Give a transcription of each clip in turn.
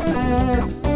Thank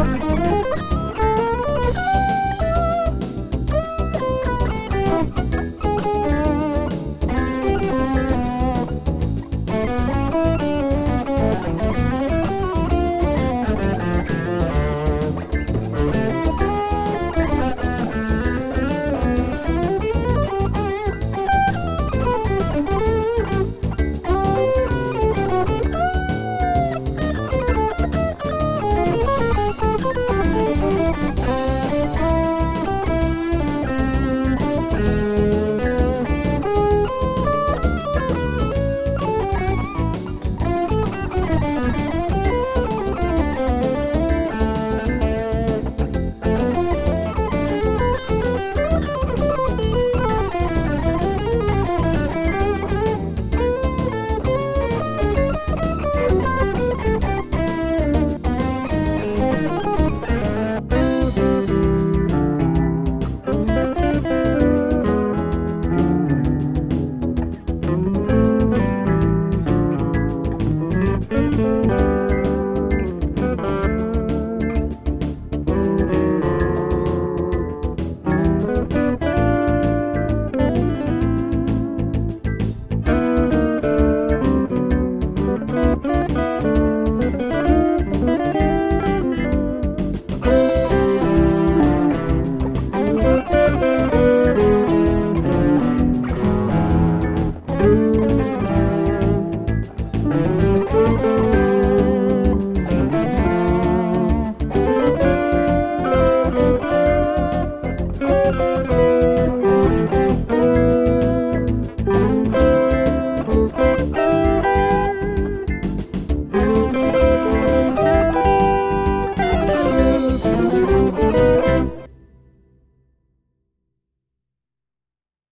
Música